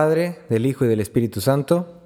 Del Hijo y del Espíritu Santo.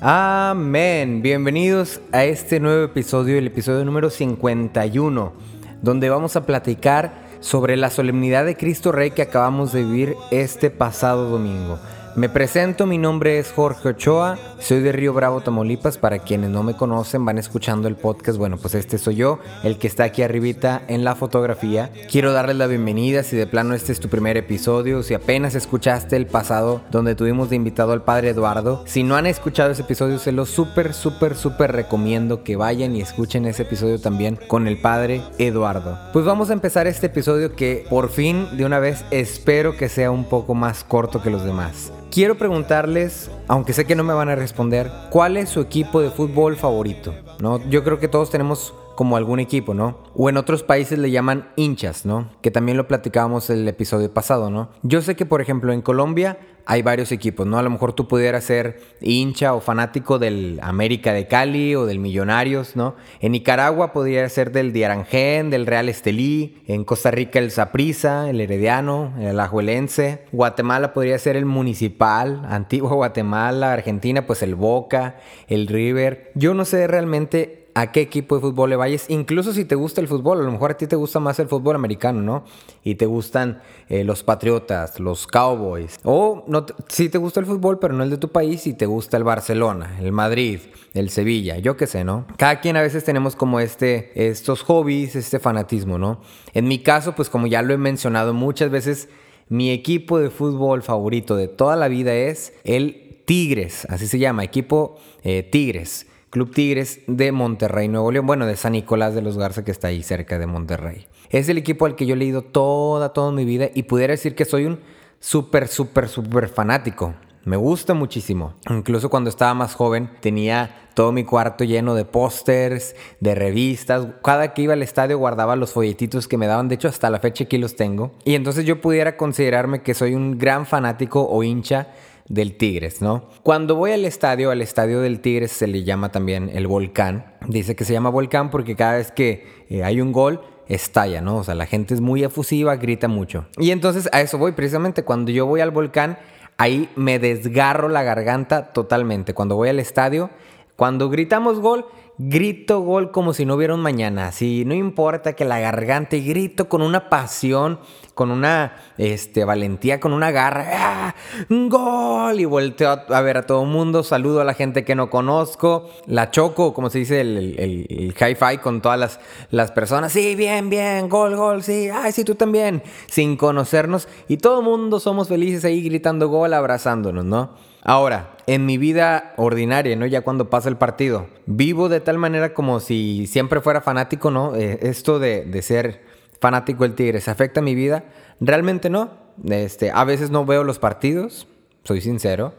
Amén. Bienvenidos a este nuevo episodio, el episodio número 51, donde vamos a platicar sobre la solemnidad de Cristo Rey que acabamos de vivir este pasado domingo. Me presento, mi nombre es Jorge Ochoa, soy de Río Bravo, Tamaulipas. Para quienes no me conocen, van escuchando el podcast. Bueno, pues este soy yo, el que está aquí arribita en la fotografía. Quiero darles la bienvenida si de plano este es tu primer episodio, si apenas escuchaste el pasado donde tuvimos de invitado al padre Eduardo. Si no han escuchado ese episodio, se los súper, súper, súper recomiendo que vayan y escuchen ese episodio también con el padre Eduardo. Pues vamos a empezar este episodio que por fin de una vez espero que sea un poco más corto que los demás. Quiero preguntarles, aunque sé que no me van a responder, ¿cuál es su equipo de fútbol favorito? ¿No? Yo creo que todos tenemos como algún equipo, ¿no? O en otros países le llaman hinchas, ¿no? Que también lo platicábamos el episodio pasado, ¿no? Yo sé que, por ejemplo, en Colombia hay varios equipos, ¿no? A lo mejor tú pudieras ser hincha o fanático del América de Cali o del Millonarios, ¿no? En Nicaragua podría ser del Diaranjén, del Real Estelí, en Costa Rica el Saprissa, el Herediano, el Alajuelense, Guatemala podría ser el Municipal, Antigua Guatemala, Argentina pues el Boca, el River. Yo no sé realmente a qué equipo de fútbol le vayas, incluso si te gusta el fútbol, a lo mejor a ti te gusta más el fútbol americano, ¿no? Y te gustan eh, los Patriotas, los Cowboys, o si te gusta el fútbol, pero no el de tu país, y te gusta el Barcelona, el Madrid, el Sevilla, yo qué sé, ¿no? Cada quien a veces tenemos como este, estos hobbies, este fanatismo, ¿no? En mi caso, pues como ya lo he mencionado muchas veces, mi equipo de fútbol favorito de toda la vida es el Tigres, así se llama, equipo eh, Tigres. Club Tigres de Monterrey, Nuevo León. Bueno, de San Nicolás de los Garza, que está ahí cerca de Monterrey. Es el equipo al que yo he leído toda, toda mi vida y pudiera decir que soy un súper, súper, súper fanático. Me gusta muchísimo. Incluso cuando estaba más joven tenía todo mi cuarto lleno de pósters, de revistas. Cada que iba al estadio guardaba los folletitos que me daban. De hecho, hasta la fecha aquí los tengo. Y entonces yo pudiera considerarme que soy un gran fanático o hincha del Tigres, ¿no? Cuando voy al estadio, al estadio del Tigres se le llama también el volcán. Dice que se llama volcán porque cada vez que eh, hay un gol, estalla, ¿no? O sea, la gente es muy efusiva, grita mucho. Y entonces a eso voy, precisamente cuando yo voy al volcán, ahí me desgarro la garganta totalmente. Cuando voy al estadio, cuando gritamos gol, grito gol como si no hubiera un mañana. Si no importa que la garganta y grito con una pasión, con una este, valentía, con una garra. ¡Ah! ¡Gol! Y volteo a, ver a todo el mundo, saludo a la gente que no conozco, la choco, como se dice, el, el, hi-fi con todas las, las personas. Sí, bien, bien, gol, gol, sí, ay, sí, tú también, sin conocernos. Y todo el mundo somos felices ahí gritando gol, abrazándonos, ¿no? Ahora, en mi vida ordinaria, ¿no? Ya cuando pasa el partido, vivo de tal manera como si siempre fuera fanático, ¿no? Eh, esto de, de, ser fanático del Tigres, ¿afecta mi vida? Realmente no. Este, a veces no veo los partidos, soy sincero.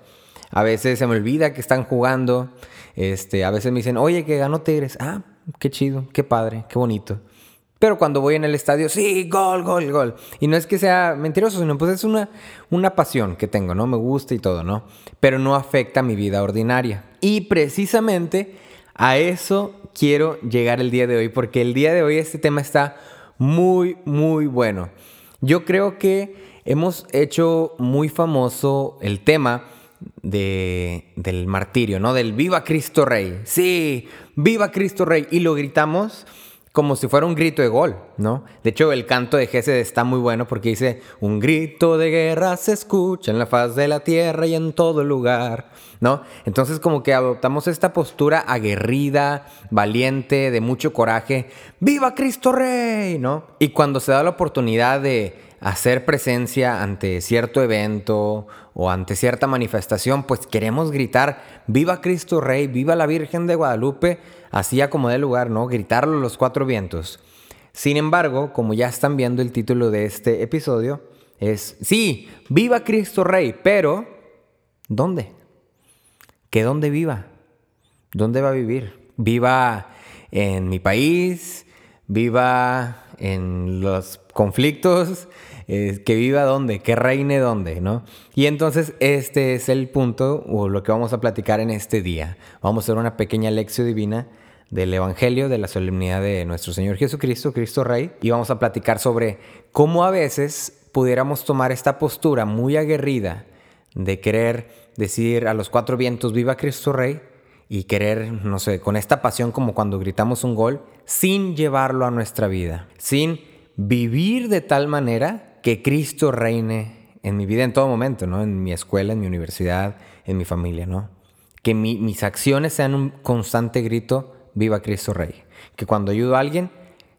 A veces se me olvida que están jugando. Este, a veces me dicen, oye, que ganó Tigres. Ah, qué chido, qué padre, qué bonito. Pero cuando voy en el estadio, sí, gol, gol, gol. Y no es que sea mentiroso, sino pues es una, una pasión que tengo, ¿no? Me gusta y todo, ¿no? Pero no afecta mi vida ordinaria. Y precisamente a eso quiero llegar el día de hoy, porque el día de hoy este tema está muy, muy bueno. Yo creo que hemos hecho muy famoso el tema de, del martirio, ¿no? Del Viva Cristo Rey. Sí, Viva Cristo Rey. Y lo gritamos como si fuera un grito de gol, ¿no? De hecho, el canto de Gesed está muy bueno porque dice, un grito de guerra se escucha en la faz de la tierra y en todo lugar, ¿no? Entonces como que adoptamos esta postura aguerrida, valiente, de mucho coraje, ¡Viva Cristo Rey! ¿no? Y cuando se da la oportunidad de hacer presencia ante cierto evento o ante cierta manifestación, pues queremos gritar, ¡Viva Cristo Rey! ¡Viva la Virgen de Guadalupe! así como de lugar, ¿no? Gritarlo los cuatro vientos. Sin embargo, como ya están viendo el título de este episodio, es, sí, viva Cristo Rey, pero ¿dónde? ¿Qué dónde viva? ¿Dónde va a vivir? ¿Viva en mi país? ¿Viva en los conflictos? Que viva dónde, que reine dónde, ¿no? Y entonces este es el punto o lo que vamos a platicar en este día. Vamos a hacer una pequeña lección divina del Evangelio de la solemnidad de nuestro Señor Jesucristo, Cristo Rey, y vamos a platicar sobre cómo a veces pudiéramos tomar esta postura muy aguerrida de querer decir a los cuatro vientos, viva Cristo Rey, y querer, no sé, con esta pasión como cuando gritamos un gol, sin llevarlo a nuestra vida, sin vivir de tal manera que Cristo reine en mi vida en todo momento, ¿no? En mi escuela, en mi universidad, en mi familia, ¿no? Que mis acciones sean un constante grito, viva Cristo Rey. Que cuando ayudo a alguien,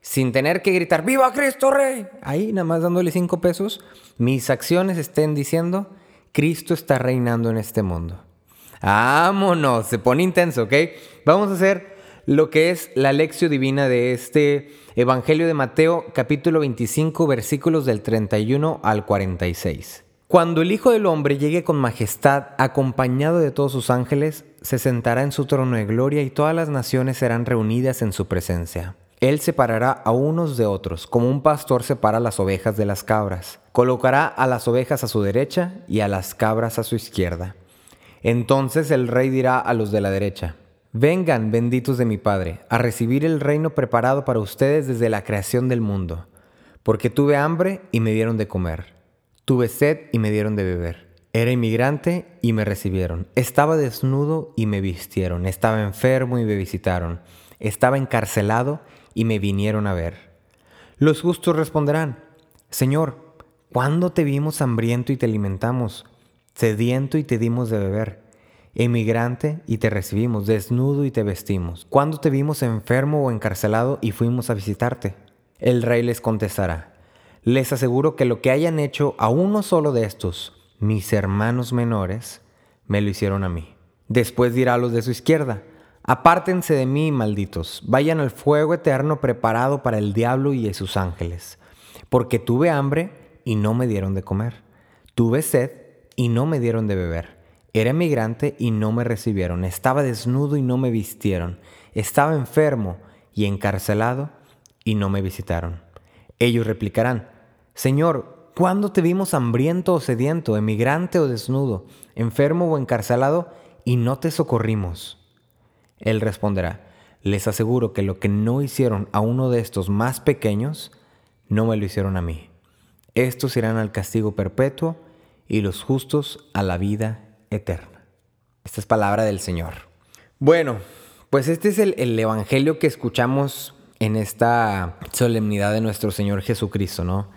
sin tener que gritar, viva Cristo Rey, ahí nada más dándole cinco pesos, mis acciones estén diciendo, Cristo está reinando en este mundo. Vámonos, se pone intenso, ¿ok? Vamos a hacer lo que es la lección divina de este Evangelio de Mateo, capítulo 25, versículos del 31 al 46. Cuando el Hijo del Hombre llegue con majestad, acompañado de todos sus ángeles, se sentará en su trono de gloria y todas las naciones serán reunidas en su presencia. Él separará a unos de otros, como un pastor separa las ovejas de las cabras. Colocará a las ovejas a su derecha y a las cabras a su izquierda. Entonces el rey dirá a los de la derecha, Vengan, benditos de mi Padre, a recibir el reino preparado para ustedes desde la creación del mundo, porque tuve hambre y me dieron de comer, tuve sed y me dieron de beber, era inmigrante y me recibieron, estaba desnudo y me vistieron, estaba enfermo y me visitaron, estaba encarcelado y me vinieron a ver. Los justos responderán, Señor, ¿cuándo te vimos hambriento y te alimentamos? sediento y te dimos de beber, emigrante y te recibimos, desnudo y te vestimos. Cuando te vimos enfermo o encarcelado y fuimos a visitarte? El rey les contestará, les aseguro que lo que hayan hecho a uno solo de estos, mis hermanos menores, me lo hicieron a mí. Después dirá a los de su izquierda, apártense de mí, malditos, vayan al fuego eterno preparado para el diablo y sus ángeles, porque tuve hambre y no me dieron de comer, tuve sed y no me dieron de beber. Era emigrante y no me recibieron. Estaba desnudo y no me vistieron. Estaba enfermo y encarcelado y no me visitaron. Ellos replicarán, Señor, ¿cuándo te vimos hambriento o sediento, emigrante o desnudo, enfermo o encarcelado y no te socorrimos? Él responderá, les aseguro que lo que no hicieron a uno de estos más pequeños, no me lo hicieron a mí. Estos irán al castigo perpetuo y los justos a la vida eterna. Esta es palabra del Señor. Bueno, pues este es el, Evangelio que escuchamos en esta solemnidad de nuestro Señor Jesucristo, ¿no?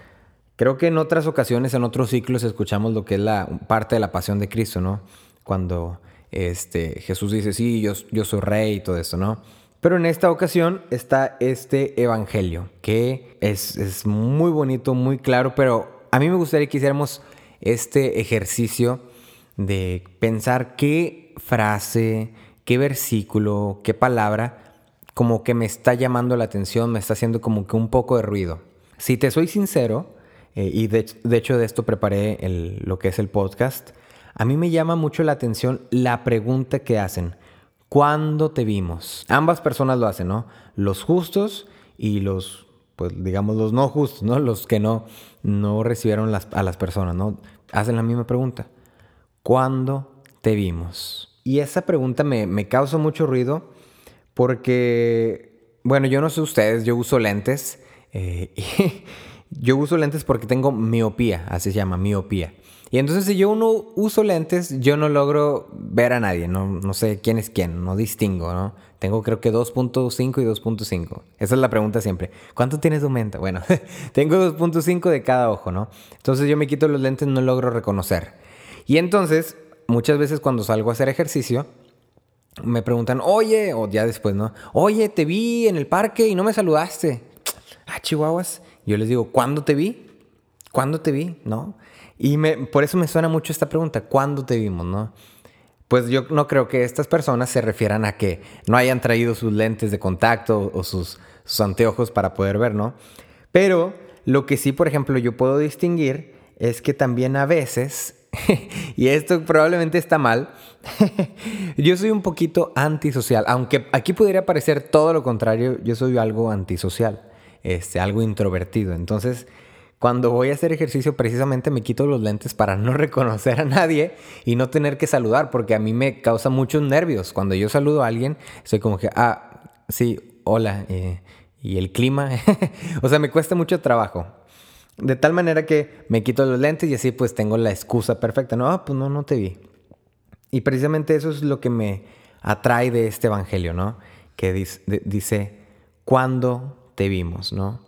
Creo que en otras ocasiones, en otros ciclos, escuchamos lo que es la parte de la pasión de Cristo, ¿no? Cuando este, Jesús dice, sí, yo, yo soy rey y todo eso, ¿no? Pero en esta ocasión está este evangelio, que es, es, muy bonito, muy claro, pero a mí me gustaría que hiciéramos este ejercicio de pensar qué frase, qué versículo, qué palabra como que me está llamando la atención, me está haciendo como que un poco de ruido. Si te soy sincero, eh, y de, hecho de esto preparé lo que es el podcast, a mí me llama mucho la atención la pregunta que hacen. ¿Cuándo te vimos? Ambas personas lo hacen, ¿no? Los justos y los pues digamos los no justos, ¿no? Los que no, no recibieron a las personas, ¿no? Hacen la misma pregunta. ¿Cuándo te vimos? Y esa pregunta me, me causa mucho ruido porque, bueno, yo no sé ustedes, yo uso lentes. Eh, yo uso lentes porque tengo miopía, así se llama, miopía. Y entonces si yo no uso lentes, yo no logro ver a nadie, no, no sé quién es quién, no distingo, ¿no? Tengo creo que 2.5 y 2.5. Esa es la pregunta siempre. ¿Cuánto tienes de aumento? Bueno, tengo 2.5 de cada ojo, ¿no? Entonces yo me quito los lentes, no logro reconocer. Y entonces, muchas veces cuando salgo a hacer ejercicio, me preguntan, oye, o ya después, ¿no? Oye, te vi en el parque y no me saludaste. Ah, chihuahuas. Yo les digo, ¿cuándo te vi? ¿Cuándo te vi? ¿No? Y me, por eso me suena mucho esta pregunta, ¿cuándo te vimos, no? Pues yo no creo que estas personas se refieran a que no hayan traído sus lentes de contacto o sus, sus anteojos para poder ver, ¿no? Pero lo que sí, por ejemplo, yo puedo distinguir es que también a veces, y esto probablemente está mal, yo soy un poquito antisocial, aunque aquí podría parecer todo lo contrario, yo soy algo antisocial, este, algo introvertido. Entonces, cuando voy a hacer ejercicio precisamente me quito los lentes para no reconocer a nadie y no tener que saludar, porque a mí me causa muchos nervios. Cuando yo saludo a alguien, soy como que, ah, sí, hola, eh, y el clima, o sea, me cuesta mucho trabajo. De tal manera que me quito los lentes y así pues tengo la excusa perfecta. No, ah, pues no, no te vi. Y precisamente eso es lo que me atrae de este evangelio, ¿no? Que dice, ¿cuándo te vimos, no?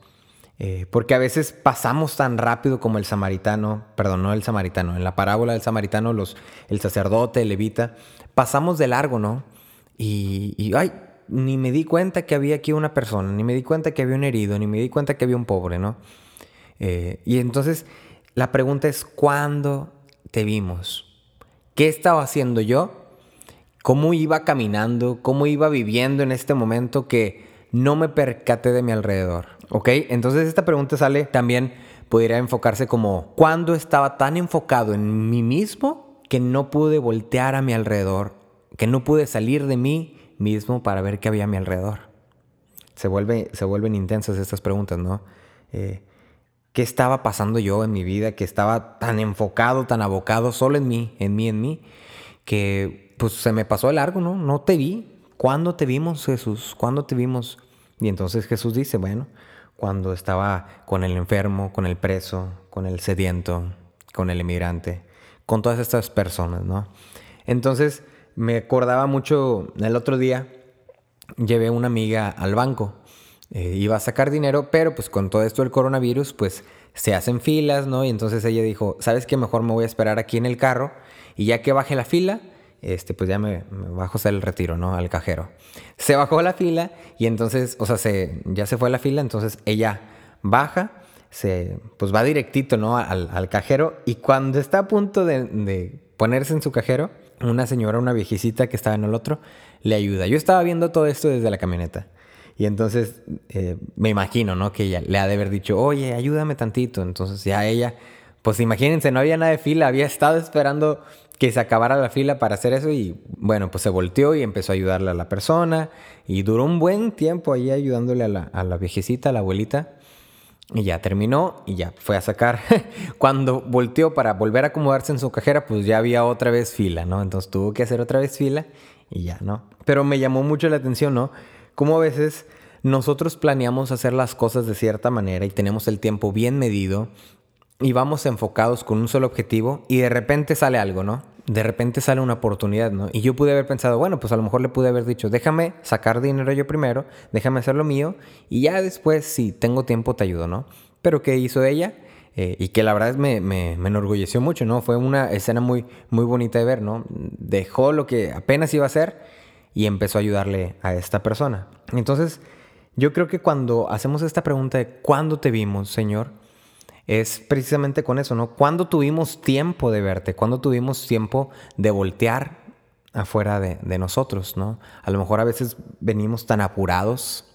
Eh, porque a veces pasamos tan rápido como el samaritano, perdón, no el samaritano, en la parábola del samaritano, los, el sacerdote, el levita, pasamos de largo, ¿no? Y, y, ay, ni me di cuenta que había aquí una persona, ni me di cuenta que había un herido, ni me di cuenta que había un pobre, ¿no? Eh, y entonces la pregunta es, ¿cuándo te vimos? ¿Qué estaba haciendo yo? ¿Cómo iba caminando? ¿Cómo iba viviendo en este momento que no me percaté de mi alrededor? ¿Ok? Entonces esta pregunta sale también, podría enfocarse como, ¿cuándo estaba tan enfocado en mí mismo que no pude voltear a mi alrededor? Que no pude salir de mí mismo para ver qué había a mi alrededor. Se, vuelve, se vuelven intensas estas preguntas, ¿no? Eh, qué estaba pasando yo en mi vida, que estaba tan enfocado, tan abocado solo en mí, en mí, en mí, que pues se me pasó de largo, ¿no? No te vi. ¿Cuándo te vimos, Jesús? ¿Cuándo te vimos? Y entonces Jesús dice, bueno, cuando estaba con el enfermo, con el preso, con el sediento, con el emigrante, con todas estas personas, ¿no? Entonces me acordaba mucho, el otro día llevé una amiga al banco eh, iba a sacar dinero, pero pues con todo esto del coronavirus, pues se hacen filas, ¿no? Y entonces ella dijo, ¿sabes qué? Mejor me voy a esperar aquí en el carro y ya que baje la fila, este, pues ya me, bajo a hacer el retiro, ¿no? Al cajero. Se bajó la fila y entonces, o sea, se, ya se fue la fila, entonces ella baja, se, pues va directito, ¿no? Al, cajero y cuando está a punto de, de ponerse en su cajero, una señora, una viejecita que estaba en el otro, le ayuda. Yo estaba viendo todo esto desde la camioneta. Y entonces eh, me imagino, ¿no? Que ella le ha de haber dicho, oye, ayúdame tantito. Entonces ya ella, pues imagínense, no había nada de fila, había estado esperando que se acabara la fila para hacer eso y bueno, pues se volteó y empezó a ayudarle a la persona y duró un buen tiempo ahí ayudándole a la, a la viejecita, a la abuelita. Y ya terminó y ya fue a sacar. Cuando volteó para volver a acomodarse en su cajera, pues ya había otra vez fila, ¿no? Entonces tuvo que hacer otra vez fila y ya, ¿no? Pero me llamó mucho la atención, ¿no? Cómo a veces nosotros planeamos hacer las cosas de cierta manera y tenemos el tiempo bien medido y vamos enfocados con un solo objetivo y de repente sale algo, ¿no? De repente sale una oportunidad, ¿no? Y yo pude haber pensado, bueno, pues a lo mejor le pude haber dicho, déjame sacar dinero yo primero, déjame hacer lo mío y ya después, si tengo tiempo, te ayudo, ¿no? Pero ¿qué hizo ella? Eh, y que la verdad me, me, me, enorgulleció mucho, ¿no? Fue una escena muy, muy bonita de ver, ¿no? Dejó lo que apenas iba a hacer y empezó a ayudarle a esta persona. Entonces, yo creo que cuando hacemos esta pregunta de ¿cuándo te vimos, Señor? Es precisamente con eso, ¿no? ¿Cuándo tuvimos tiempo de verte? ¿Cuándo tuvimos tiempo de voltear afuera de, nosotros, ¿no? A lo mejor a veces venimos tan apurados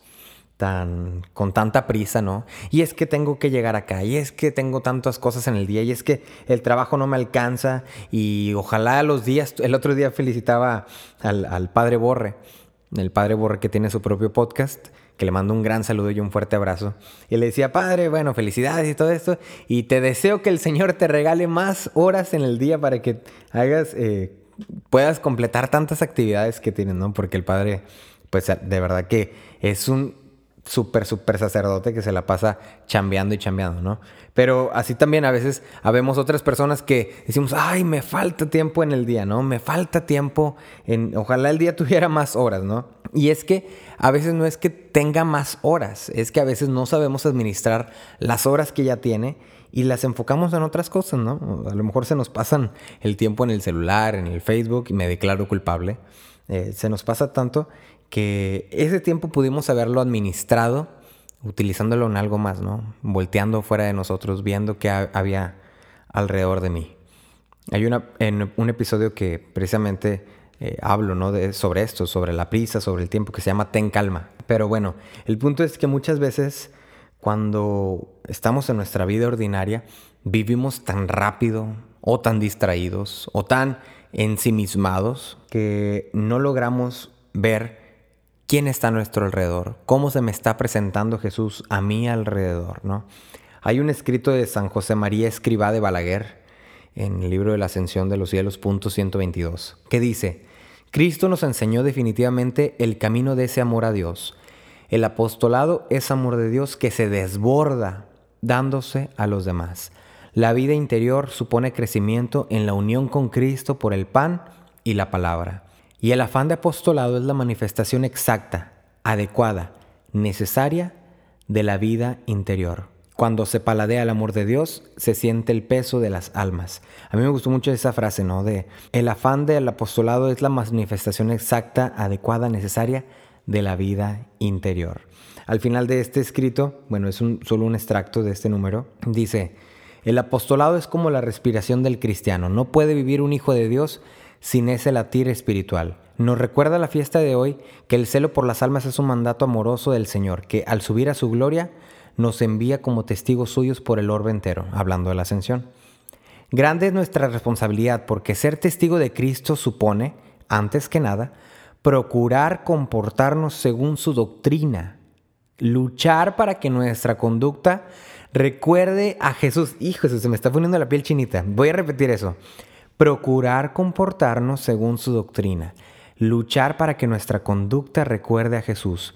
tan con tanta prisa, ¿no? Y es que tengo que llegar acá, y es que tengo tantas cosas en el día, y es que el trabajo no me alcanza, y ojalá los días, el otro día felicitaba al, padre Borre, el padre Borre que tiene su propio podcast, que le mando un gran saludo y un fuerte abrazo. Y le decía, padre, bueno, felicidades y todo esto, y te deseo que el Señor te regale más horas en el día para que hagas, eh, puedas completar tantas actividades que tienes, ¿no? Porque el padre, pues de verdad que es un súper, súper sacerdote que se la pasa chambeando y chambeando, ¿no? Pero así también a veces habemos otras personas que decimos, ay, me falta tiempo en el día, ¿no? Me falta tiempo en, ojalá el día tuviera más horas, ¿no? Y es que a veces no es que tenga más horas, es que a veces no sabemos administrar las horas que ya tiene y las enfocamos en otras cosas, ¿no? A lo mejor se nos pasan el tiempo en el celular, en el Facebook y me declaro culpable. Eh, se nos pasa tanto que ese tiempo pudimos haberlo administrado utilizándolo en algo más, ¿no? Volteando fuera de nosotros, viendo qué había alrededor de mí. Hay una, en un episodio que precisamente eh, hablo, ¿no? De, sobre esto, sobre la prisa, sobre el tiempo, que se llama Ten Calma. Pero bueno, el punto es que muchas veces cuando estamos en nuestra vida ordinaria, vivimos tan rápido o tan distraídos o tan ensimismados que no logramos ver quién está a nuestro alrededor, cómo se me está presentando Jesús a mi alrededor, ¿no? Hay un escrito de San José María Escribá de Balaguer en el libro de la Ascensión de los Cielos, punto 122, que dice, Cristo nos enseñó definitivamente el camino de ese amor a Dios. El apostolado es amor de Dios que se desborda dándose a los demás. La vida interior supone crecimiento en la unión con Cristo por el pan y la palabra. Y el afán de apostolado es la manifestación exacta, adecuada, necesaria de la vida interior. Cuando se paladea el amor de Dios, se siente el peso de las almas. A mí me gustó mucho esa frase, ¿no? De el afán del apostolado es la manifestación exacta, adecuada, necesaria de la vida interior. Al final de este escrito, bueno, es un, solo un extracto de este número, dice, el apostolado es como la respiración del cristiano. No puede vivir un hijo de Dios sin ese latir espiritual. Nos recuerda la fiesta de hoy que el celo por las almas es un mandato amoroso del Señor, que al subir a su gloria nos envía como testigos suyos por el orbe entero, hablando de la ascensión. Grande es nuestra responsabilidad porque ser testigo de Cristo supone, antes que nada, procurar comportarnos según su doctrina, luchar para que nuestra conducta recuerde a Jesús. Hijo, se me está poniendo la piel chinita. Voy a repetir eso procurar comportarnos según su doctrina, luchar para que nuestra conducta recuerde a Jesús,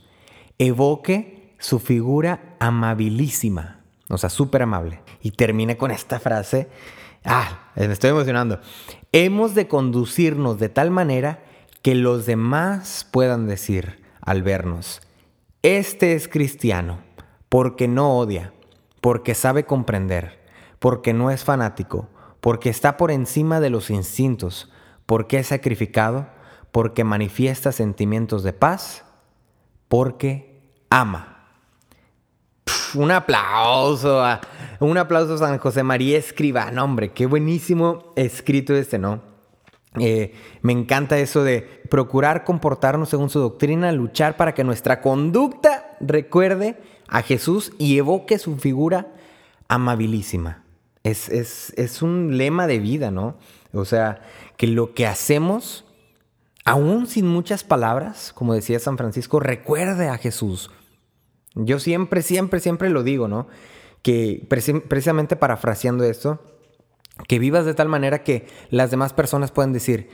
evoque su figura amabilísima, o sea, súper amable. Y termine con esta frase, ah, me estoy emocionando. Hemos de conducirnos de tal manera que los demás puedan decir al vernos, este es cristiano, porque no odia, porque sabe comprender, porque no es fanático, porque está por encima de los instintos, porque es sacrificado, porque manifiesta sentimientos de paz, porque ama. un aplauso, a, un aplauso a San José María Escribano, hombre, qué buenísimo escrito este, ¿no? Eh, me encanta eso de procurar comportarnos según su doctrina, luchar para que nuestra conducta recuerde a Jesús y evoque su figura amabilísima. Es, un lema de vida, ¿no? O sea, que lo que hacemos, aún sin muchas palabras, como decía San Francisco, recuerde a Jesús. Yo siempre, siempre, siempre lo digo, ¿no? Que precisamente parafraseando esto, que vivas de tal manera que las demás personas puedan decir,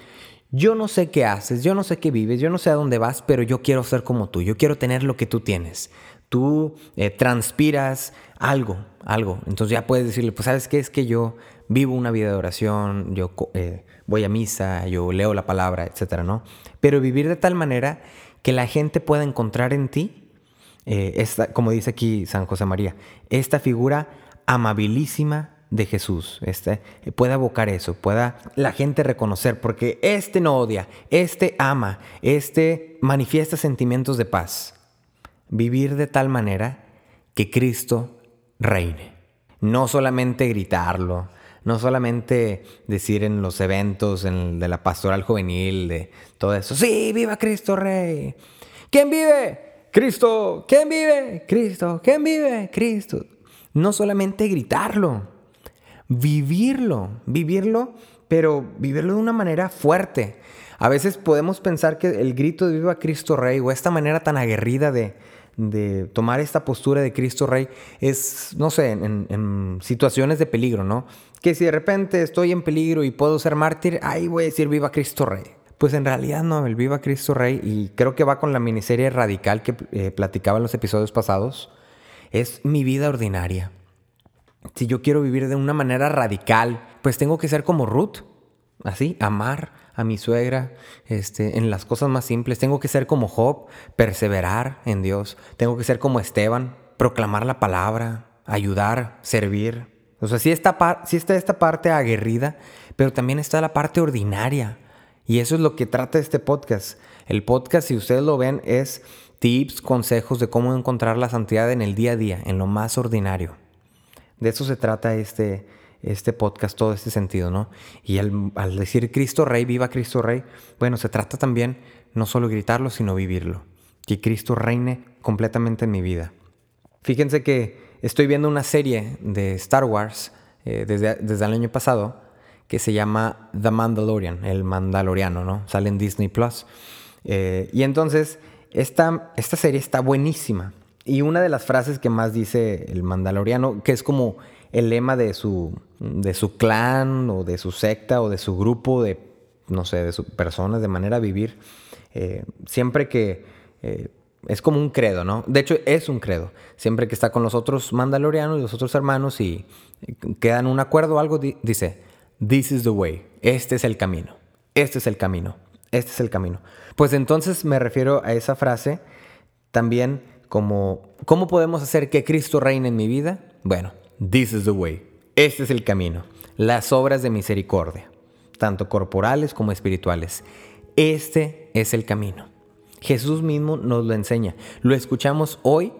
yo no sé qué haces, yo no sé qué vives, yo no sé a dónde vas, pero yo quiero ser como tú, yo quiero tener lo que tú tienes. Tú eh, transpiras algo, algo. Entonces ya puedes decirle, pues sabes qué es que yo vivo una vida de oración, yo eh, voy a misa, yo leo la palabra, etcétera, ¿no? Pero vivir de tal manera que la gente pueda encontrar en ti, eh, esta, como dice aquí San José María, esta figura amabilísima de Jesús, este, pueda evocar eso, pueda la gente reconocer, porque este no odia, este ama, este manifiesta sentimientos de paz. Vivir de tal manera que Cristo reine. No solamente gritarlo, no solamente decir en los eventos de la pastoral juvenil, de todo eso, sí, viva Cristo Rey. ¿Quién vive? Cristo. ¿Quién vive? Cristo. ¿Quién vive? Cristo. No solamente gritarlo, vivirlo, vivirlo, pero vivirlo de una manera fuerte. A veces podemos pensar que el grito de viva Cristo Rey o esta manera tan aguerrida de, de tomar esta postura de Cristo Rey es, no sé, en, situaciones de peligro, ¿no? Que si de repente estoy en peligro y puedo ser mártir, ahí voy a decir viva Cristo Rey. Pues en realidad no, el viva Cristo Rey, y creo que va con la miniserie radical que eh, platicaba en los episodios pasados, es mi vida ordinaria. Si yo quiero vivir de una manera radical, pues tengo que ser como Ruth, así, amar, a mi suegra, este, en las cosas más simples. Tengo que ser como Job, perseverar en Dios. Tengo que ser como Esteban, proclamar la palabra, ayudar, servir. O sea, sí está, sí está esta parte aguerrida, pero también está la parte ordinaria. Y eso es lo que trata este podcast. El podcast, si ustedes lo ven, es tips, consejos de cómo encontrar la santidad en el día a día, en lo más ordinario. De eso se trata este, este podcast, todo este sentido, ¿no? Y al, decir Cristo Rey, viva Cristo Rey, bueno, se trata también no solo gritarlo, sino vivirlo. Que Cristo reine completamente en mi vida. Fíjense que estoy viendo una serie de Star Wars eh, desde, desde el año pasado que se llama The Mandalorian, el Mandaloriano, ¿no? Sale en Disney Plus. Eh, y entonces, esta, esta serie está buenísima. Y una de las frases que más dice el Mandaloriano, que es como el lema de su, de su clan o de su secta o de su grupo de, no sé, de sus personas, de manera de vivir. Eh, siempre que eh, es como un credo, ¿no? De hecho, es un credo. Siempre que está con los otros mandalorianos y los otros hermanos y quedan un acuerdo o algo, dice, This is the way. Este es el camino. Este es el camino. Este es el camino. Pues entonces me refiero a esa frase también como, ¿cómo podemos hacer que Cristo reine en mi vida? Bueno, this is the way. Este es el camino. Las obras de misericordia, tanto corporales como espirituales. Este es el camino. Jesús mismo nos lo enseña. Lo escuchamos hoy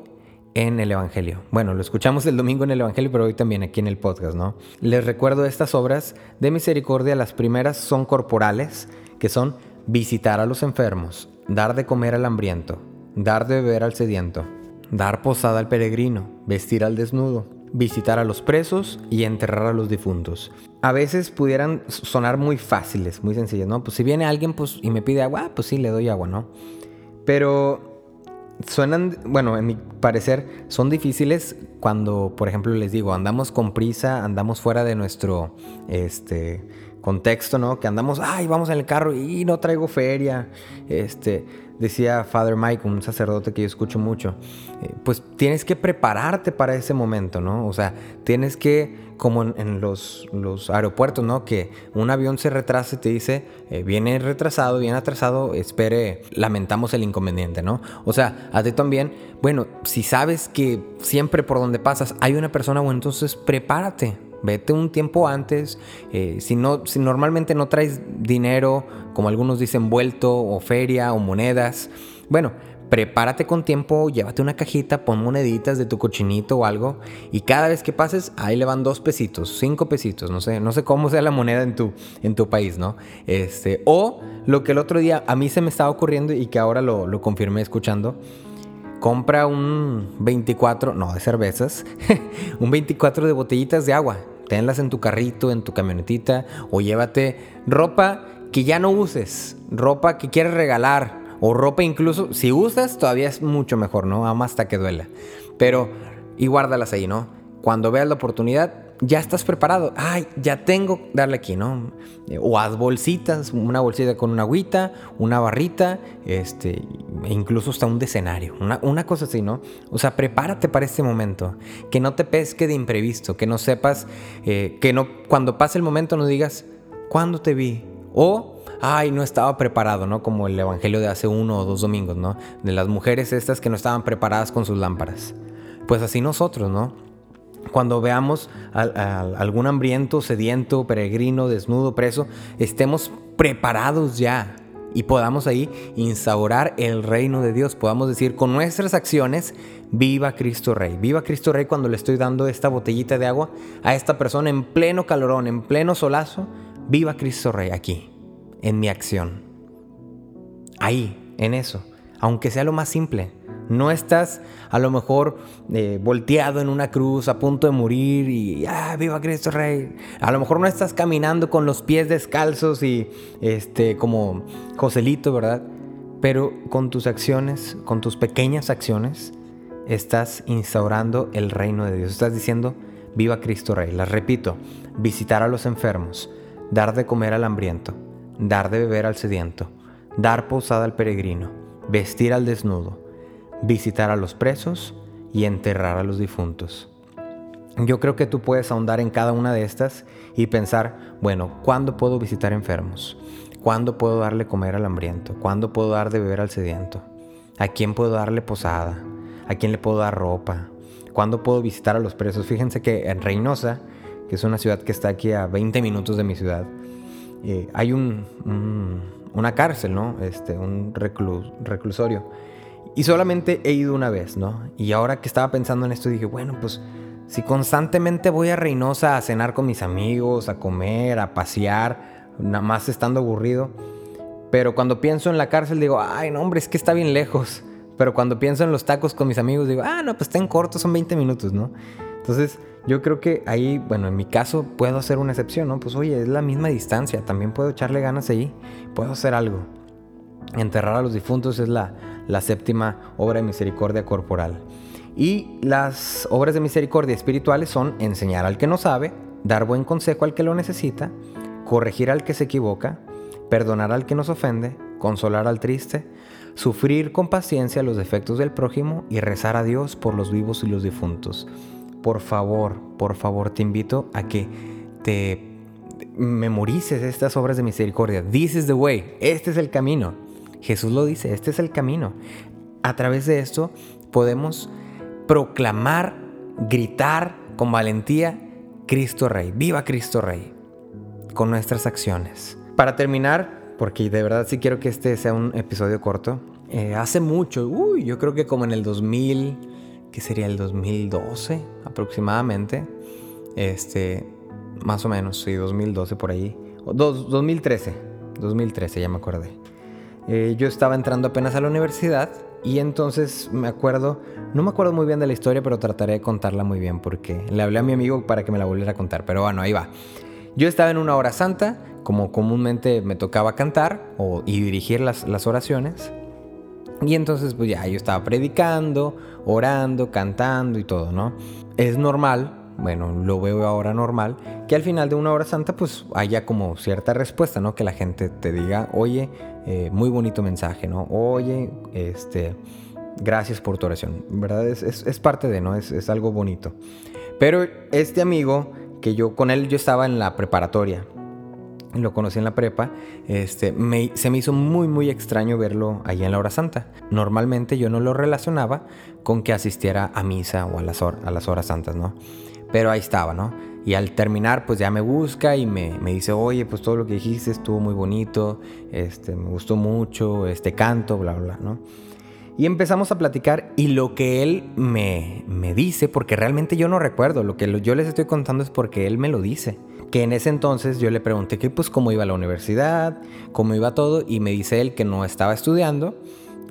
en el Evangelio. Bueno, lo escuchamos el domingo en el Evangelio, pero hoy también aquí en el podcast, ¿no? Les recuerdo estas obras de misericordia. Las primeras son corporales, que son visitar a los enfermos, dar de comer al hambriento, dar de beber al sediento, dar posada al peregrino, vestir al desnudo, visitar a los presos y enterrar a los difuntos. A veces pudieran sonar muy fáciles, muy sencillas, ¿no? Pues si viene alguien pues, y me pide agua, pues sí, le doy agua, ¿no? Pero suenan, bueno, en mi parecer, son difíciles cuando, por ejemplo, les digo, andamos con prisa, andamos fuera de nuestro, este, contexto, ¿no? Que andamos, ay, vamos en el carro y no traigo feria, este, decía Father Mike, un sacerdote que yo escucho mucho, eh, pues tienes que prepararte para ese momento, ¿no? O sea, tienes que, como en, los, los, aeropuertos, ¿no? Que un avión se retrasa y te dice, eh, viene retrasado, viene atrasado, espere, lamentamos el inconveniente, ¿no? O sea, a ti también, bueno, si sabes que siempre por donde pasas hay una persona, bueno, entonces prepárate, Vete un tiempo antes. Eh, si, no, si normalmente no traes dinero, como algunos dicen, vuelto o feria o monedas, bueno, prepárate con tiempo, llévate una cajita, pon moneditas de tu cochinito o algo y cada vez que pases ahí le van dos pesitos, cinco pesitos, no sé, no sé cómo sea la moneda en tu, en tu país, ¿no? Este, o lo que el otro día a mí se me estaba ocurriendo y que ahora lo, lo confirmé escuchando, compra un 24, no de cervezas, un 24 de botellitas de agua. Tenlas en tu carrito, en tu camionetita o llévate ropa que ya no uses, ropa que quieres regalar o ropa incluso, si usas todavía es mucho mejor, ¿no? Ama hasta que duela. Pero, y guárdalas ahí, ¿no? Cuando veas la oportunidad, ya estás preparado. Ay, ya tengo, darle aquí, ¿no? O haz bolsitas, una bolsita con una agüita, una barrita, este, e incluso hasta un decenario, una, una, cosa así, ¿no? O sea, prepárate para este momento, que no te pesque de imprevisto, que no sepas, eh, que no, cuando pase el momento no digas, ¿cuándo te vi? O, ay, no estaba preparado, ¿no? Como el evangelio de hace uno o dos domingos, ¿no? De las mujeres estas que no estaban preparadas con sus lámparas. Pues así nosotros, ¿no? Cuando veamos a, algún hambriento, sediento, peregrino, desnudo, preso, estemos preparados ya y podamos ahí instaurar el reino de Dios. Podamos decir con nuestras acciones, viva Cristo Rey. Viva Cristo Rey cuando le estoy dando esta botellita de agua a esta persona en pleno calorón, en pleno solazo. Viva Cristo Rey aquí, en mi acción. Ahí, en eso. Aunque sea lo más simple. No estás a lo mejor eh, volteado en una cruz a punto de morir y ¡ah, viva Cristo Rey! A lo mejor no estás caminando con los pies descalzos y este como Joselito, ¿verdad? Pero con tus acciones, con tus pequeñas acciones, estás instaurando el reino de Dios. Estás diciendo, viva Cristo Rey. Las repito, visitar a los enfermos, dar de comer al hambriento, dar de beber al sediento, dar posada al peregrino, vestir al desnudo, visitar a los presos y enterrar a los difuntos. Yo creo que tú puedes ahondar en cada una de estas y pensar, bueno, ¿cuándo puedo visitar enfermos? ¿Cuándo puedo darle comer al hambriento? ¿Cuándo puedo dar de beber al sediento? ¿A quién puedo darle posada? ¿A quién le puedo dar ropa? ¿Cuándo puedo visitar a los presos? Fíjense que en Reynosa, que es una ciudad que está aquí a 20 minutos de mi ciudad, eh, hay un, una cárcel, ¿no? Este, un reclusorio y solamente he ido una vez, ¿no? Y ahora que estaba pensando en esto dije, bueno, pues si constantemente voy a Reynosa a cenar con mis amigos, a comer, a pasear, nada más estando aburrido, pero cuando pienso en la cárcel digo, ay, no, hombre, es que está bien lejos. Pero cuando pienso en los tacos con mis amigos digo, ah, no, pues está en corto, son 20 minutos, ¿no? Entonces, yo creo que ahí, bueno, en mi caso puedo hacer una excepción, ¿no? Pues oye, es la misma distancia, también puedo echarle ganas ahí, puedo hacer algo. Enterrar a los difuntos es la, la séptima obra de misericordia corporal. Y las obras de misericordia espirituales son enseñar al que no sabe, dar buen consejo al que lo necesita, corregir al que se equivoca, perdonar al que nos ofende, consolar al triste, sufrir con paciencia los defectos del prójimo y rezar a Dios por los vivos y los difuntos. Por favor, por favor, te invito a que te memorices estas obras de misericordia. This is the way, este es el camino. Jesús lo dice, este es el camino. A través de esto podemos proclamar, gritar con valentía, Cristo Rey, viva Cristo Rey, con nuestras acciones. Para terminar, porque de verdad sí quiero que este sea un episodio corto, eh, hace mucho, uy, yo creo que como en el 2000, que sería el 2012 aproximadamente, este, más o menos, sí, 2012 por ahí, o 2013, 2013 ya me acordé. Eh, yo estaba entrando apenas a la universidad y entonces me acuerdo, no me acuerdo muy bien de la historia, pero trataré de contarla muy bien porque le hablé a mi amigo para que me la volviera a contar. Pero bueno, ahí va. Yo estaba en una hora santa, como comúnmente me tocaba cantar y dirigir las, las oraciones. Y entonces pues ya yo estaba predicando, orando, cantando y todo, ¿no? Es normal bueno, lo veo ahora normal, que al final de una hora santa pues haya como cierta respuesta, ¿no? Que la gente te diga, oye, eh, muy bonito mensaje, ¿no? Oye, este, gracias por tu oración, ¿verdad? Es, parte de, ¿no? Es, algo bonito. Pero este amigo, que yo con él yo estaba en la preparatoria, lo conocí en la prepa, este, se me hizo muy muy extraño verlo ahí en la hora santa. Normalmente yo no lo relacionaba con que asistiera a misa o a las, a las horas santas, ¿no? Pero ahí estaba, ¿no? Y al terminar, pues ya me busca y me, me, dice, oye, pues todo lo que dijiste estuvo muy bonito, este, me gustó mucho, este canto, bla, bla, ¿no? Y empezamos a platicar y lo que él me, me dice, porque realmente yo no recuerdo, lo que yo les estoy contando es porque él me lo dice. Que en ese entonces yo le pregunté que pues cómo iba la universidad, cómo iba todo, y me dice él que no estaba estudiando,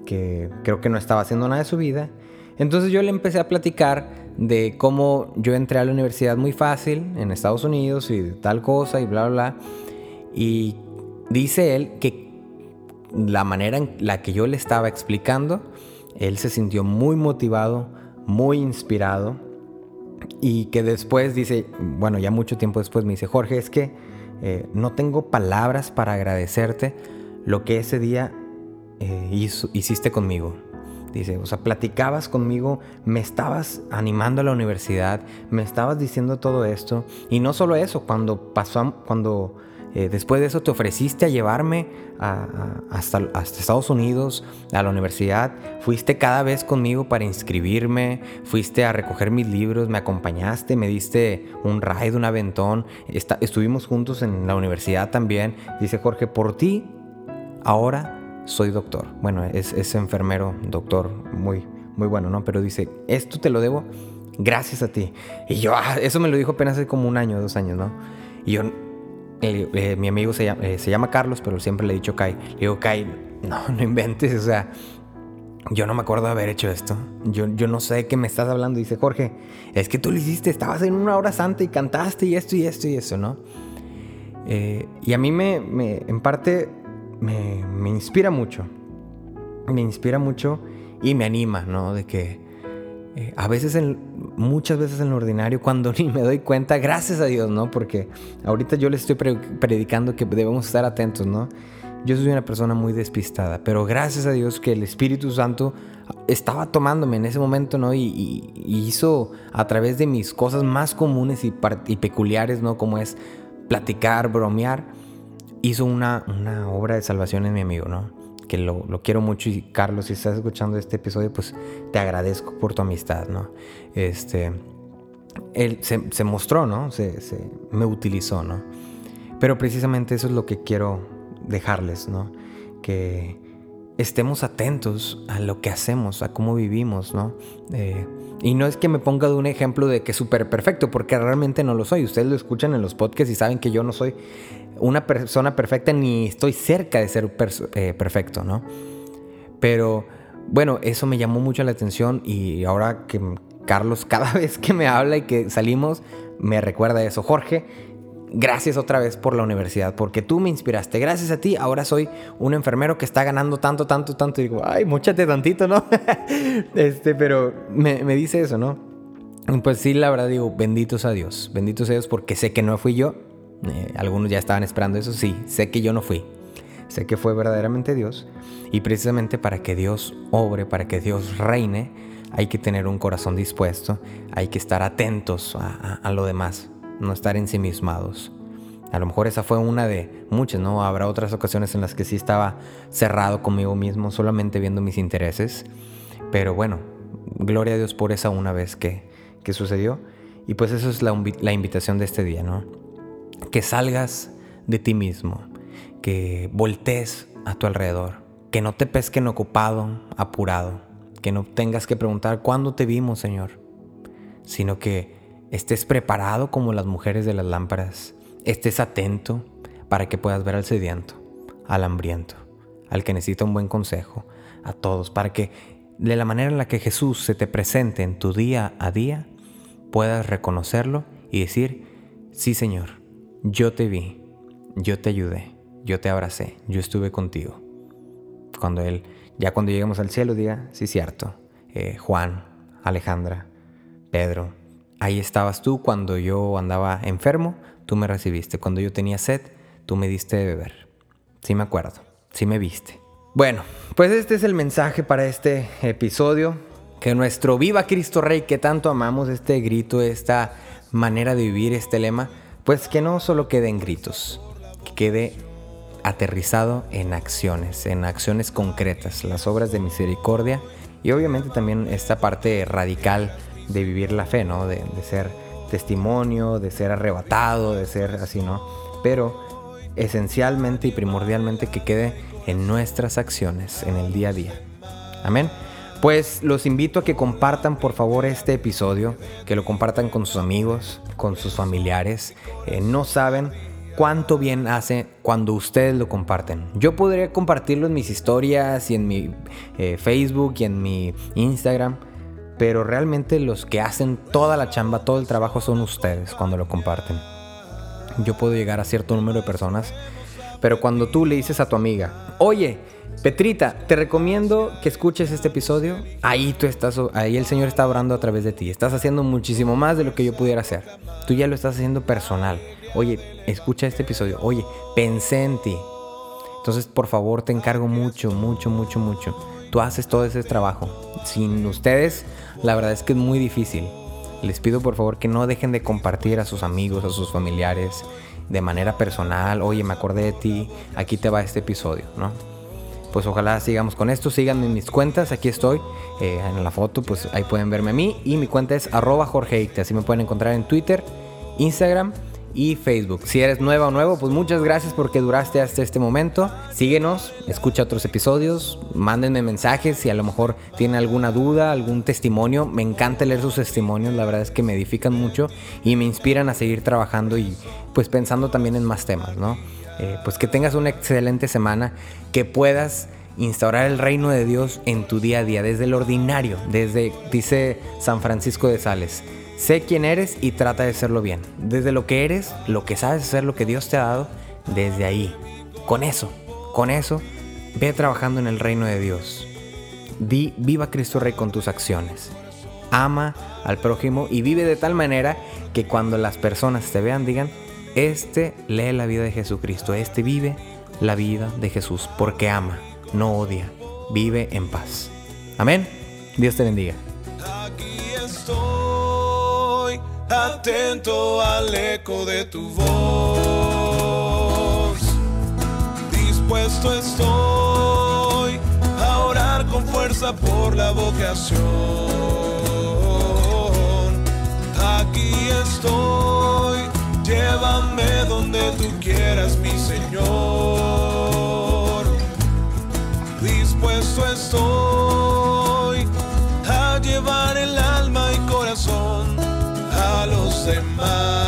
que creo que no estaba haciendo nada de su vida. Entonces yo le empecé a platicar de cómo yo entré a la universidad muy fácil en Estados Unidos y tal cosa y bla, bla, bla. Y dice él que la manera en la que yo le estaba explicando, él se sintió muy motivado, muy inspirado y que después dice, bueno, ya mucho tiempo después me dice, Jorge, es que eh, no tengo palabras para agradecerte lo que ese día eh, hiciste conmigo. Dice, o sea, platicabas conmigo, me estabas animando a la universidad, me estabas diciendo todo esto. Y no solo eso, cuando pasó, cuando eh, después de eso te ofreciste a llevarme hasta, hasta, Estados Unidos, a la universidad, fuiste cada vez conmigo para inscribirme, fuiste a recoger mis libros, me acompañaste, me diste un ride, un aventón, estuvimos juntos en la universidad también. Dice Jorge, por ti, ahora soy doctor. Bueno, es, enfermero, doctor, muy, muy bueno, ¿no? Pero dice, esto te lo debo gracias a ti. Y yo, ah, eso me lo dijo apenas hace como un año, dos años, ¿no? Y yo, eh, eh, mi amigo se llama, eh, se llama, Carlos, pero siempre le he dicho Kai. Le digo, Kai, no, no inventes, o sea, yo no me acuerdo de haber hecho esto. Yo, yo no sé qué me estás hablando. Dice, Jorge, es que tú lo hiciste, estabas en una hora santa y cantaste y esto y esto y eso, ¿no? y a mí me, me, en parte, me, inspira mucho. Me inspira mucho y me anima, ¿no? De que eh, a veces, en, muchas veces en lo ordinario, cuando ni me doy cuenta, gracias a Dios, ¿no? Porque ahorita yo les estoy predicando que debemos estar atentos, ¿no? Yo soy una persona muy despistada, pero gracias a Dios que el Espíritu Santo estaba tomándome en ese momento, ¿no? Y, hizo a través de mis cosas más comunes y, y peculiares, ¿no? Como es platicar, bromear, hizo una, una obra de salvación en mi amigo, ¿no? Que lo, lo, quiero mucho y Carlos, si estás escuchando este episodio, pues te agradezco por tu amistad, ¿no? Este, él se, se mostró, ¿no? Se, se, me utilizó, ¿no? Pero precisamente eso es lo que quiero dejarles, ¿no? Que estemos atentos a lo que hacemos, a cómo vivimos, ¿no? Eh, y no es que me ponga de un ejemplo de que súper perfecto, porque realmente no lo soy. Ustedes lo escuchan en los podcasts y saben que yo no soy una persona perfecta ni estoy cerca de ser eh, perfecto, ¿no? Pero bueno, eso me llamó mucho la atención y ahora que Carlos cada vez que me habla y que salimos me recuerda eso. Jorge, gracias otra vez por la universidad, porque tú me inspiraste. Gracias a ti, ahora soy un enfermero que está ganando tanto, tanto, tanto. Y digo, ay, muchate tantito, ¿no? este, pero me, me dice eso, ¿no? Pues sí, la verdad digo, benditos a Dios, benditos a Dios porque sé que no fui yo, eh, algunos ya estaban esperando eso. Sí, sé que yo no fui. sé que fue verdaderamente Dios. Y precisamente para que Dios obre, para que Dios reine, hay que tener un corazón dispuesto, hay que estar atentos a, lo demás, no estar ensimismados. A lo mejor esa fue una de muchas, ¿no? Habrá otras ocasiones en las que sí estaba cerrado conmigo mismo, solamente viendo mis intereses. Pero bueno, gloria a Dios por esa una vez que, que sucedió. Y pues eso es la, la invitación de este día, ¿no? Que salgas de ti mismo, que voltees a tu alrededor, que no te pesquen ocupado, apurado, que no tengas que preguntar cuándo te vimos, Señor, sino que estés preparado como las mujeres de las lámparas, estés atento para que puedas ver al sediento, al hambriento, al que necesita un buen consejo, a todos, para que de la manera en la que Jesús se te presente en tu día a día, puedas reconocerlo y decir, sí Señor, yo te vi, yo te ayudé, yo te abracé, yo estuve contigo. Cuando Él, ya cuando lleguemos al cielo, diga, sí cierto, eh, Juan, Alejandra, Pedro, ahí estabas tú cuando yo andaba enfermo, tú me recibiste, cuando yo tenía sed, tú me diste de beber. Sí me acuerdo, sí me viste. Bueno, pues este es el mensaje para este episodio. Que nuestro Viva Cristo Rey que tanto amamos, este grito, esta manera de vivir, este lema, pues que no solo quede en gritos, que quede aterrizado en acciones, en acciones concretas, las obras de misericordia y obviamente también esta parte radical de vivir la fe, ¿no? De, de ser testimonio, de ser arrebatado, de ser así, ¿no? Pero esencialmente y primordialmente que quede en nuestras acciones, en el día a día. Amén. Pues los invito a que compartan por favor este episodio, que lo compartan con sus amigos, con sus familiares. Eh, no saben cuánto bien hace cuando ustedes lo comparten. Yo podría compartirlo en mis historias y en mi eh, Facebook y en mi Instagram, pero realmente los que hacen toda la chamba, todo el trabajo son ustedes cuando lo comparten. Yo puedo llegar a cierto número de personas pero cuando tú le dices a tu amiga, oye, Petrita, te recomiendo que escuches este episodio. Ahí tú estás, ahí el Señor está orando a través de ti. Estás haciendo muchísimo más de lo que yo pudiera hacer. Tú ya lo estás haciendo personal. Oye, escucha este episodio. Oye, pensé en ti. Entonces, por favor, te encargo mucho, mucho, mucho, mucho. Tú haces todo ese trabajo. Sin ustedes, la verdad es que es muy difícil. Les pido por favor que no dejen de compartir a sus amigos, a sus familiares, de manera personal, oye, me acordé de ti, aquí te va este episodio, ¿no? Pues ojalá sigamos con esto, síganme en mis cuentas, aquí estoy, eh, en la foto, pues ahí pueden verme a mí y mi cuenta es arroba Jorge así me pueden encontrar en Twitter, Instagram y Facebook. Si eres nueva o nuevo, pues muchas gracias porque duraste hasta este momento. Síguenos, escucha otros episodios, mándenme mensajes si a lo mejor tienen alguna duda, algún testimonio. Me encanta leer sus testimonios, la verdad es que me edifican mucho y me inspiran a seguir trabajando y pues pensando también en más temas, ¿no? Eh, pues que tengas una excelente semana, que puedas instaurar el reino de Dios en tu día a día, desde el ordinario, desde, dice San Francisco de Sales Sé quién eres y trata de serlo bien. Desde lo que eres, lo que sabes hacer, lo que Dios te ha dado, desde ahí. Con eso, con eso, ve trabajando en el reino de Dios. Di, viva Cristo Rey con tus acciones. Ama al prójimo y vive de tal manera que cuando las personas te vean digan, este lee la vida de Jesucristo, este vive la vida de Jesús, porque ama, no odia, vive en paz. Amén. Dios te bendiga atento al eco de tu voz. Dispuesto estoy a orar con fuerza por la vocación. Aquí estoy, llévame donde tú quieras, mi Señor. Dispuesto estoy a llevar el alma y corazón los demás.